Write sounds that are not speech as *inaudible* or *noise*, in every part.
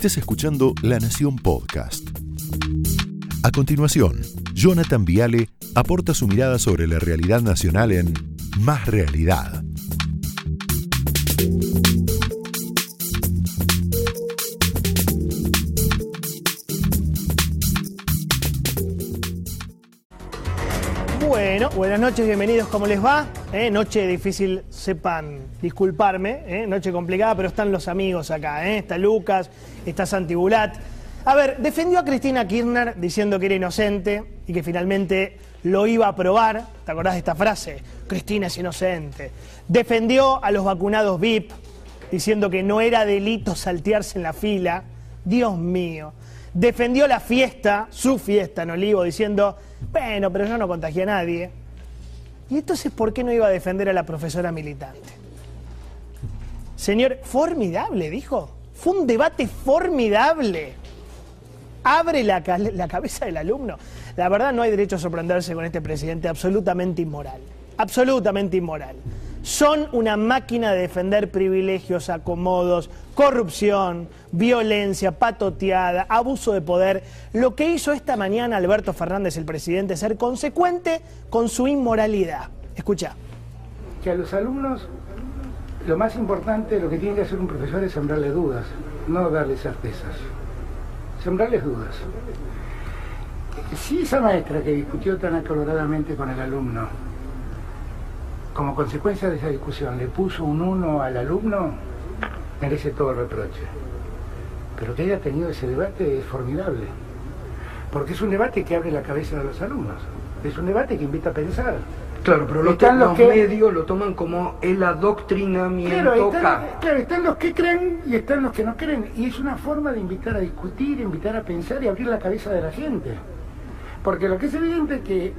Estés escuchando La Nación Podcast. A continuación, Jonathan Viale aporta su mirada sobre la realidad nacional en Más Realidad. Bueno, buenas noches, bienvenidos, ¿cómo les va? Eh, noche difícil, sepan disculparme, eh, noche complicada, pero están los amigos acá, eh, está Lucas, está Santibulat. A ver, defendió a Cristina Kirchner diciendo que era inocente y que finalmente lo iba a probar. ¿Te acordás de esta frase? Cristina es inocente. Defendió a los vacunados VIP diciendo que no era delito saltearse en la fila. Dios mío. Defendió la fiesta, su fiesta en Olivo, diciendo, bueno, pero yo no contagié a nadie. ¿Y entonces por qué no iba a defender a la profesora militante? Señor, formidable, dijo. Fue un debate formidable. Abre la, la, cabeza del alumno. La verdad no hay derecho a sorprenderse con este presidente absolutamente inmoral. Absolutamente inmoral. Son una máquina de defender privilegios, acomodos, corrupción, violencia, patoteada, abuso de poder. Lo que hizo esta mañana Alberto Fernández, el presidente, es ser consecuente con su inmoralidad. Escucha. Que a los alumnos lo más importante, lo que tiene que hacer un profesor es sembrarle dudas, no darle certezas. Sembrarles dudas. Si esa maestra que discutió tan acaloradamente con el alumno, como consecuencia de esa discusión, le puso un uno al alumno, merece todo el reproche. Pero que haya tenido ese debate es formidable, porque es un debate que abre la cabeza de los alumnos, es un debate que invita a pensar. Claro, pero lo Están los los que- medios lo toman como el adoctrinamiento. Claro están, claro, están los que creen y están los que no creen. Y es una forma de invitar a discutir, invitar a pensar y abrir la cabeza de la gente. Porque lo que es evidente es que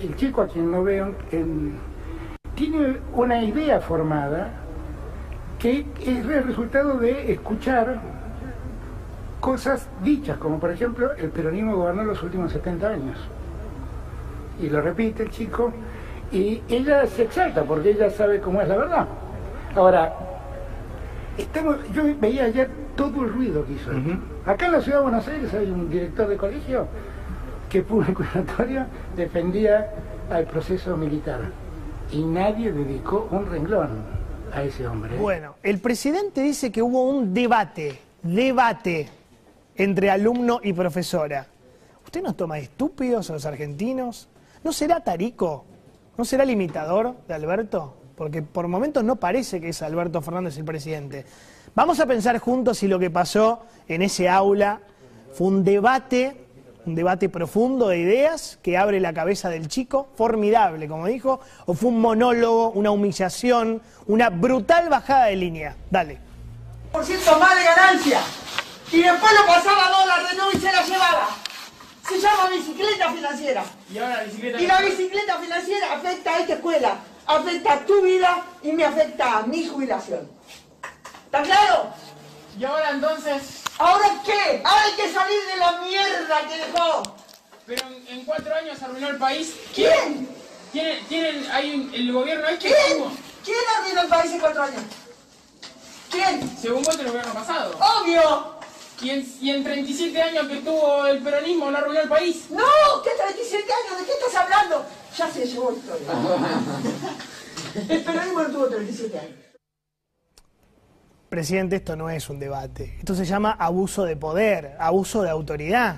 el chico a quien no veo en- tiene una idea formada que es el resultado de escuchar cosas dichas, como por ejemplo el peronismo gobernó los últimos 70 años. Y lo repite el chico, y ella se exalta porque ella sabe cómo es la verdad. Ahora, estamos, yo veía ayer todo el ruido que hizo. Ujú. Acá en la ciudad de Buenos Aires hay un director de colegio que público *laughs* defendía al proceso militar. Y nadie dedicó un renglón a ese hombre. Bueno, el presidente dice que hubo un debate, debate entre alumno y profesora. ¿Usted nos toma estúpidos a los argentinos? ¿No será tarico? ¿No será limitador de Alberto? Porque por momentos no parece que es Alberto Fernández el presidente. Vamos a pensar juntos si lo que pasó en ese aula fue un debate, un debate profundo de ideas que abre la cabeza del chico, formidable, como dijo, o fue un monólogo, una humillación, una brutal bajada de línea. Dale. por ciento más de ganancia. Y después lo pasaba a dólar de nuevo y se la llevaba. Se llama bicicleta financiera. Y ahora la bicicleta. Y la bicicleta financiera afecta a esta escuela, afecta a tu vida y me afecta a mi jubilación. ¿Está claro? Y ahora entonces. ¿Ahora qué? Ahora hay que salir de la mierda que dejó. Pero en, en cuatro años arruinó el país. ¿Quién? ¿Tienen, tienen hay un- el gobierno este? ¿Quién? ¿cómo? ¿Quién arruinó el país en cuatro años? ¿Quién? Según vos, el gobierno pasado. Obvio. Y en, y en 37 años que tuvo el peronismo, no arruinó el país. No, ¿qué 37 años? ¿De qué estás hablando? Ya se llevó la *laughs* historia. El peronismo no tuvo 37 años. Presidente, esto no es un debate. Esto se llama abuso de poder, abuso de autoridad.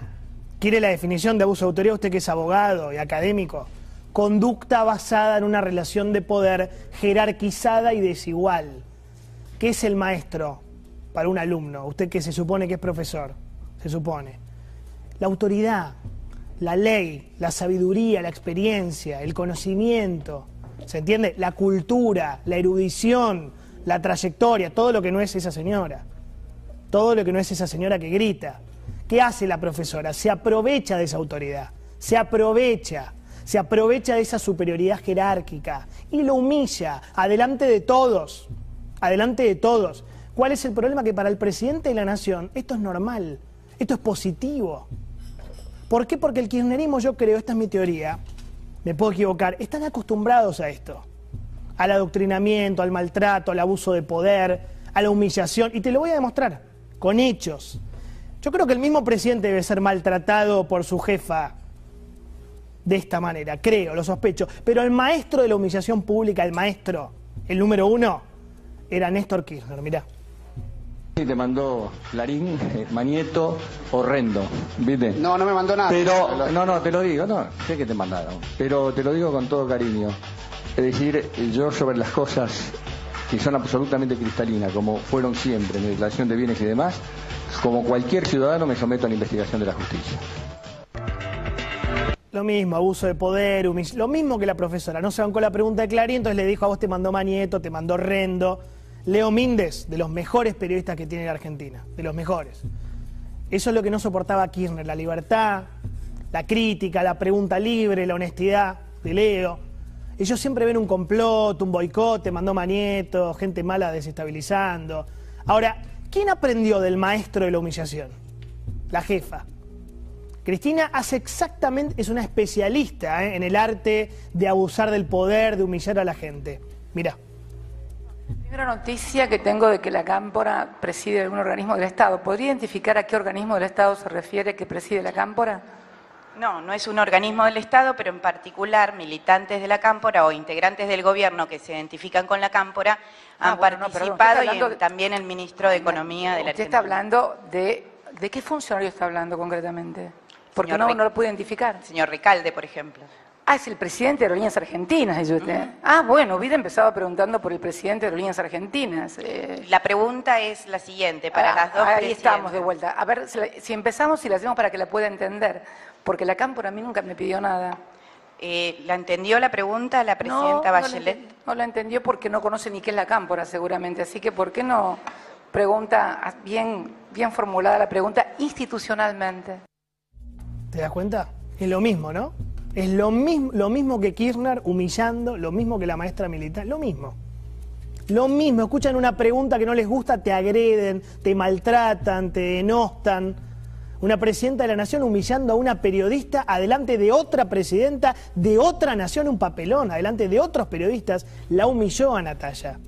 ¿Quiere la definición de abuso de autoridad? Usted que es abogado y académico. Conducta basada en una relación de poder jerarquizada y desigual. ¿Qué es el maestro para un alumno? Usted que se supone que es profesor, se supone. La autoridad, la ley, la sabiduría, la experiencia, el conocimiento, ¿se entiende? La cultura, la erudición, la trayectoria, todo lo que no es esa señora. Todo lo que no es esa señora que grita. ¿Qué hace la profesora? Se aprovecha de esa autoridad, se aprovecha, se aprovecha de esa superioridad jerárquica y lo humilla adelante de todos, adelante de todos. ¿Cuál es el problema? Que para el presidente de la nación esto es normal, esto es positivo. ¿Por qué? Porque el kirchnerismo, yo creo, esta es mi teoría, me puedo equivocar, están acostumbrados a esto, al adoctrinamiento, al maltrato, al abuso de poder, a la humillación, y te lo voy a demostrar, con hechos. Yo creo que el mismo presidente debe ser maltratado por su jefa de esta manera, creo, lo sospecho. Pero el maestro de la humillación pública, el maestro, el número uno, era Néstor Kirchner, mirá. Y te mandó Larín, eh, Manieto, horrendo, ¿viste? No, no me mandó nada. Pero, no, no, te lo digo, no, sé que te mandaron, pero te lo digo con todo cariño. Es decir, yo sobre las cosas que son absolutamente cristalinas, como fueron siempre en declaración de bienes y demás, como cualquier ciudadano me someto a la investigación de la justicia. Lo mismo, abuso de poder, lo mismo que la profesora. No se van con la pregunta de Clarín, entonces le dijo a vos te mandó Manieto, te mandó Rendo. Leo Míndez, de los mejores periodistas que tiene la Argentina, de los mejores. Eso es lo que no soportaba Kirchner, la libertad, la crítica, la pregunta libre, la honestidad de Leo. Ellos siempre ven un complot, un boicot, te mandó Manieto, gente mala desestabilizando. Ahora, ¿quién aprendió del maestro de la humillación? La jefa. Cristina hace exactamente, es una especialista ¿eh? en el arte de abusar del poder, de humillar a la gente. Mira. Primera noticia que tengo de que la Cámpora preside algún organismo del Estado. ¿Podría identificar a qué organismo del Estado se refiere que preside la Cámpora? No, no es un organismo del Estado, pero en particular militantes de la Cámpora o integrantes del gobierno que se identifican con la Cámpora Ah, han bueno, participado y de- también el ministro de Economía de la Usted está hablando de... ¿De qué funcionario está hablando concretamente? Porque no, no lo pude identificar. Señor Recalde, por ejemplo. Ah, es el presidente de Aerolíneas Argentinas, dice usted. Ah, bueno, hubiera empezado preguntando por el presidente de Aerolíneas Argentinas. eh. La pregunta es la siguiente, para Ah, las dos Ahí estamos de vuelta. A ver, si, empezamos y la hacemos para que la pueda entender. Porque la Cámpora a mí nunca me pidió nada. Eh, ¿La entendió la pregunta la presidenta no, no la Bachelet? No la entendió porque no conoce ni qué es la cámpora, seguramente. Así que, ¿por qué no pregunta bien, bien formulada la pregunta institucionalmente? ¿Te das cuenta? Es lo mismo, ¿no? Es lo mismo, lo mismo que Kirchner humillando, lo mismo que la maestra militar, lo mismo. Lo mismo, escuchan una pregunta que no les gusta, te agreden, te maltratan, te denostan. Una presidenta de la nación humillando a una periodista adelante de otra presidenta de otra nación, un papelón, adelante de otros periodistas, la humilló a Natalia.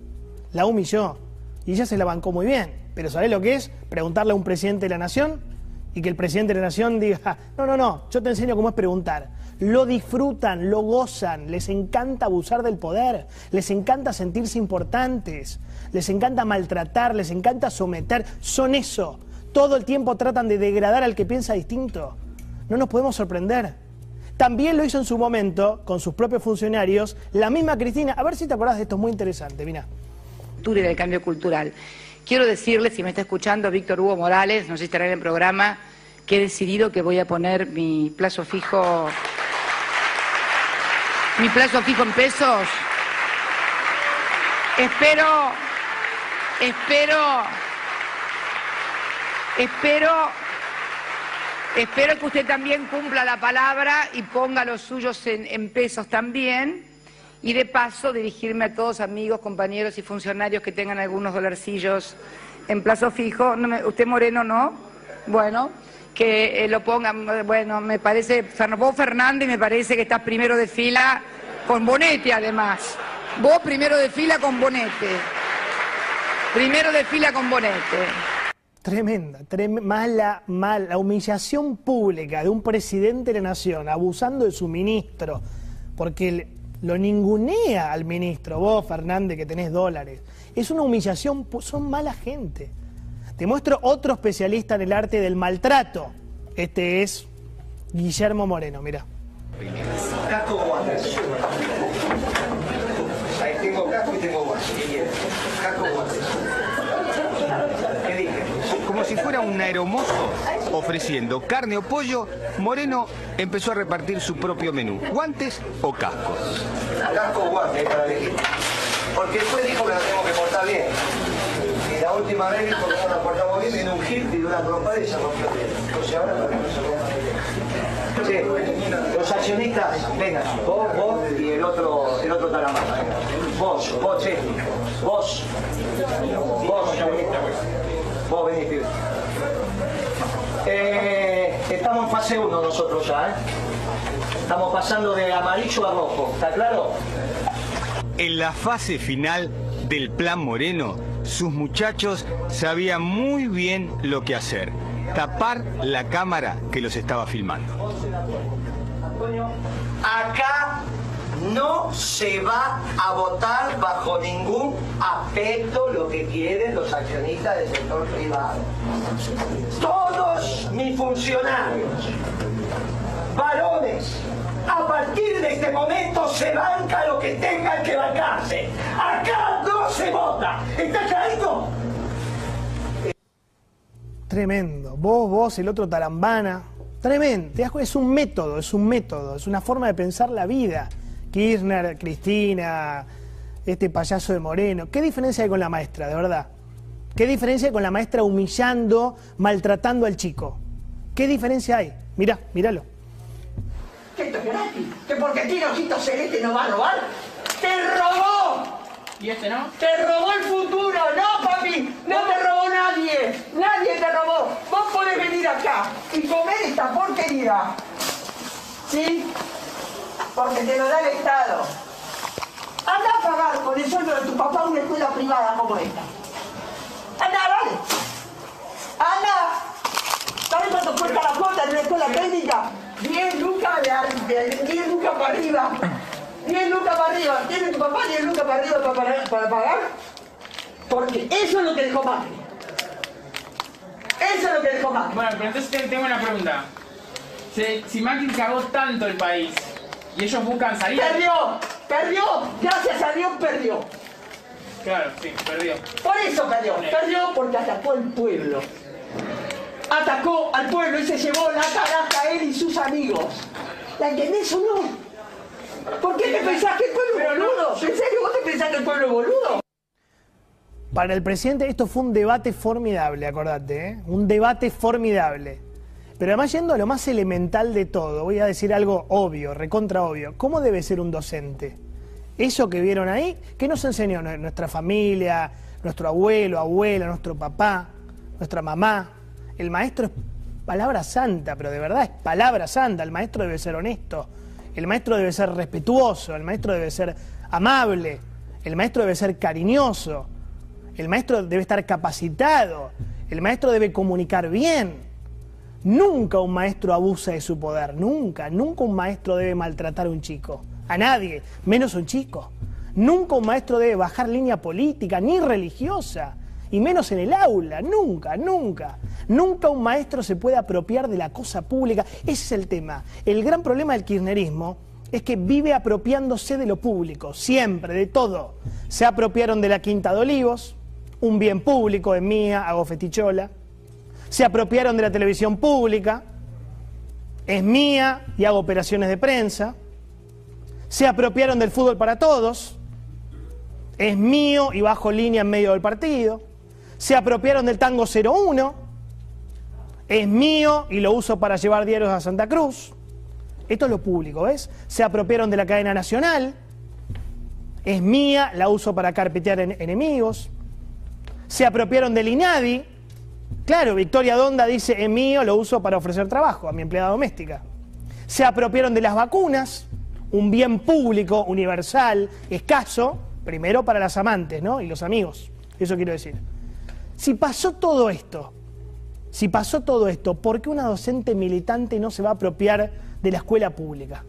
La humilló. Y ella se la bancó muy bien. Pero ¿sabés lo que es? Preguntarle a un presidente de la nación y que el presidente de la nación diga, "Ah, no, no, no, yo te enseño cómo es preguntar. Lo disfrutan, lo gozan, les encanta abusar del poder, les encanta sentirse importantes, les encanta maltratar, les encanta someter, son eso. Todo el tiempo tratan de degradar al que piensa distinto. No nos podemos sorprender. También lo hizo en su momento con sus propios funcionarios, la misma Cristina. A ver si te acordás de esto, es muy interesante, mira. y del cambio cultural. Quiero decirle, si me está escuchando Víctor Hugo Morales, no sé si estará en el programa, que he decidido que voy a poner mi plazo fijo, mi plazo fijo en pesos. Espero, espero, espero, espero que usted también cumpla la palabra y ponga los suyos en, pesos también. Y de paso dirigirme a todos amigos, compañeros y funcionarios que tengan algunos dolarcillos en plazo fijo. Usted Moreno no, bueno, que eh, lo pongan, bueno, me parece, vos Fernández me parece que estás primero de fila con bonete además. Vos primero de fila con bonete. Primero de fila con bonete. Tremenda, trem- mala, mala, la humillación pública de un presidente de la nación abusando de su ministro, porque lo ningunea al ministro, vos Fernández que tenés dólares. Es una humillación, son mala gente. Te muestro otro especialista en el arte del maltrato. Este es Guillermo Moreno, mira. Casco o guantes. Ahí tengo casco y tengo guantes. Casco o guantes. ¿Qué dije? Como si fuera un aeromozo ofreciendo carne o pollo, Moreno empezó a repartir su propio menú, guantes o cascos. Casco o guantes para elegir. Porque juez dijo que la tengo que portar bien. La última vez que la portamos bien, vino un gil y de una trompada y se rompió. Entonces ahora no se. Sí, los accionistas, vengan, vos, vos y el otro, el otro taramán. Vos, vos, sí. Vos. Vos, vos venís, pibe. Eh, estamos en fase 1 nosotros ya, ¿eh? Estamos pasando de amarillo a rojo, ¿está claro? En la fase final del Plan Moreno, sus muchachos sabían muy bien lo que hacer. Tapar la cámara que los estaba filmando. Acá no se va a votar bajo ningún aspecto lo que quieren los accionistas del sector privado. Todos mis funcionarios, varones, a partir de este momento se banca lo que tengan que bancarse. Acá no se vota. ¿Está clarito? Tremendo. Vos, vos, el otro tarambana. Tremendo. Es un método, es un método, es una forma de pensar la vida. Kirchner, Cristina, este payaso de Moreno. ¿Qué diferencia hay con la maestra, de verdad? ¿Qué diferencia hay con la maestra humillando, maltratando al chico? ¿Qué diferencia hay? Mirá, míralo. ¿Qué esto es gratis? ¿Que porque tiene ojitos celeste no va a robar? ¡Te robó! ¿Y este no? ¡Te robó el futuro! ¡No, papi! ¡No te robó nadie! ¡Nadie te robó! Vos podés venir acá y comer esta porquería. ¿Sí? Porque te lo da el Estado. Anda a pagar con el sueldo de tu papá una escuela privada como esta. Anda, dale. Anda. ¿Sabes cuánto cuesta la cuota en una escuela técnica? 10 lucas de, de- 10 lucas para arriba. 10 lucas para arriba. ¿Tiene tu papá 10 lucas para arriba para, para- para pagar? Porque eso es lo que dejó Macri. Eso es lo que dejó Macri. Bueno, pero entonces te- tengo una pregunta. Si, si Macri cagó tanto el país y ellos buscan salir. Perdió, perdió, gracias a Dios perdió. Claro, sí, perdió. Por eso perdió, perdió porque atacó al pueblo. Atacó al pueblo y se llevó la caraja a él y sus amigos. ¿La entendés o no? ¿Por qué te pensás que el pueblo es boludo? ¿En serio vos te pensás que el pueblo es boludo? Para el presidente esto fue un debate formidable, acordate, ¿eh? un debate formidable. Pero además yendo a lo más elemental de todo, voy a decir algo obvio, recontra obvio. ¿Cómo debe ser un docente? Eso que vieron ahí, ¿qué nos enseñó nue- nuestra familia, nuestro abuelo, abuela, nuestro papá, nuestra mamá? El maestro es palabra santa, pero de verdad es palabra santa. El maestro debe ser honesto, el maestro debe ser respetuoso, el maestro debe ser amable, el maestro debe ser cariñoso, el maestro debe estar capacitado, el maestro debe comunicar bien. Nunca un maestro abusa de su poder, nunca, nunca un maestro debe maltratar a un chico, a nadie, menos a un chico. Nunca un maestro debe bajar línea política, ni religiosa, y menos en el aula, nunca, nunca. Nunca un maestro se puede apropiar de la cosa pública, ese es el tema. El gran problema del kirchnerismo es que vive apropiándose de lo público, siempre, de todo. Se apropiaron de la Quinta de Olivos, un bien público, es mía, hago fetichola se apropiaron de la televisión pública, es mía y hago operaciones de prensa, se apropiaron del fútbol para todos, es mío y bajo línea en medio del partido, se apropiaron del tango 01, es mío y lo uso para llevar diarios a Santa Cruz. Esto es lo público, ¿ves? Se apropiaron de la cadena nacional, es mía, la uso para carpetear en- enemigos. Se apropiaron del INADI, Claro, Victoria Donda dice, es mío, lo uso para ofrecer trabajo a mi empleada doméstica. Se apropiaron de las vacunas, un bien público, universal, escaso, primero para las amantes, ¿no? Y los amigos, eso quiero decir. Si pasó todo esto, si pasó todo esto, ¿por qué una docente militante no se va a apropiar de la escuela pública?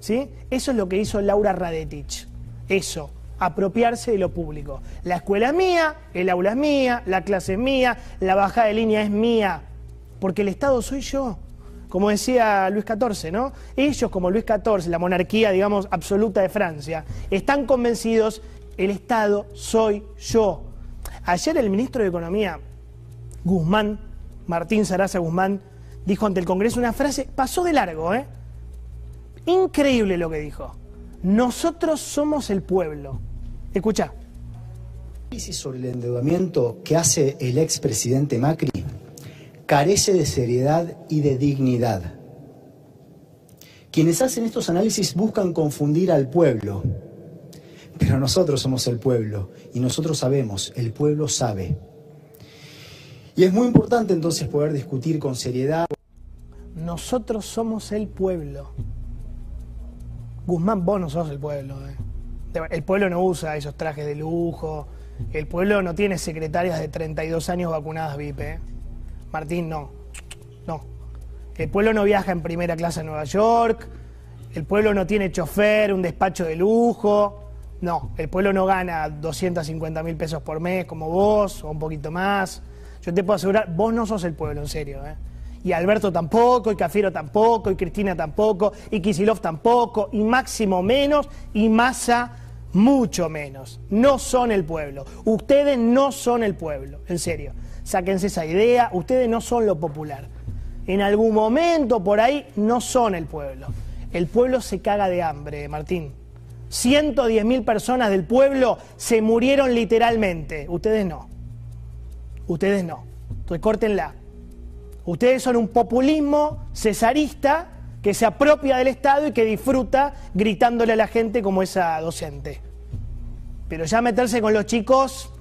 ¿Sí? Eso es lo que hizo Laura Radetich. Eso, apropiarse de lo público. La escuela es mía, el aula es mía, la clase es mía, la bajada de línea es mía, porque el Estado soy yo. Como decía Luis XIV, ¿no? Ellos, como Luis XIV, la monarquía, digamos, absoluta de Francia, están convencidos, el Estado soy yo. Ayer el ministro de Economía, Guzmán, Martín Saraza Guzmán, dijo ante el Congreso una frase, pasó de largo, ¿eh? Increíble lo que dijo. Nosotros somos el pueblo. Escucha. análisis sobre el endeudamiento que hace el expresidente Macri carece de seriedad y de dignidad. Quienes hacen estos análisis buscan confundir al pueblo, pero nosotros somos el pueblo y nosotros sabemos, el pueblo sabe. Y es muy importante entonces poder discutir con seriedad. Nosotros somos el pueblo. Guzmán, vos no sos el pueblo. ¿eh? El pueblo no usa esos trajes de lujo, El pueblo no tiene secretarias de 32 años vacunadas VIP. ¿eh? Martín, no. No. El pueblo no viaja en primera clase a Nueva York. El pueblo no tiene chofer, un despacho de lujo. No, el pueblo no gana 250 mil pesos por mes como vos o un poquito más. Yo te puedo asegurar, vos no sos el pueblo, en serio. ¿eh? Y Alberto tampoco, y Cafiero tampoco, y Cristina tampoco, y Kisilov tampoco, y Máximo menos, y Massa mucho menos. No son el pueblo. Ustedes no son el pueblo, en serio. Sáquense esa idea, ustedes no son lo popular. En algún momento por ahí no son el pueblo. El pueblo se caga de hambre, Martín. 110 mil personas del pueblo se murieron literalmente. Ustedes no. Ustedes no. Recórtenla. Ustedes son un populismo cesarista que se apropia del Estado y que disfruta gritándole a la gente como esa docente. Pero ya meterse con los chicos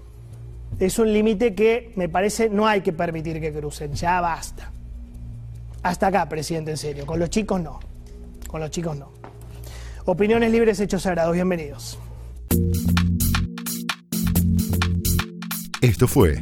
es un límite que me parece no hay que permitir que crucen. Ya basta. Hasta acá, presidente, en serio. Con los chicos no. Con los chicos no. Opiniones libres, hechos sagrados. Bienvenidos. Esto fue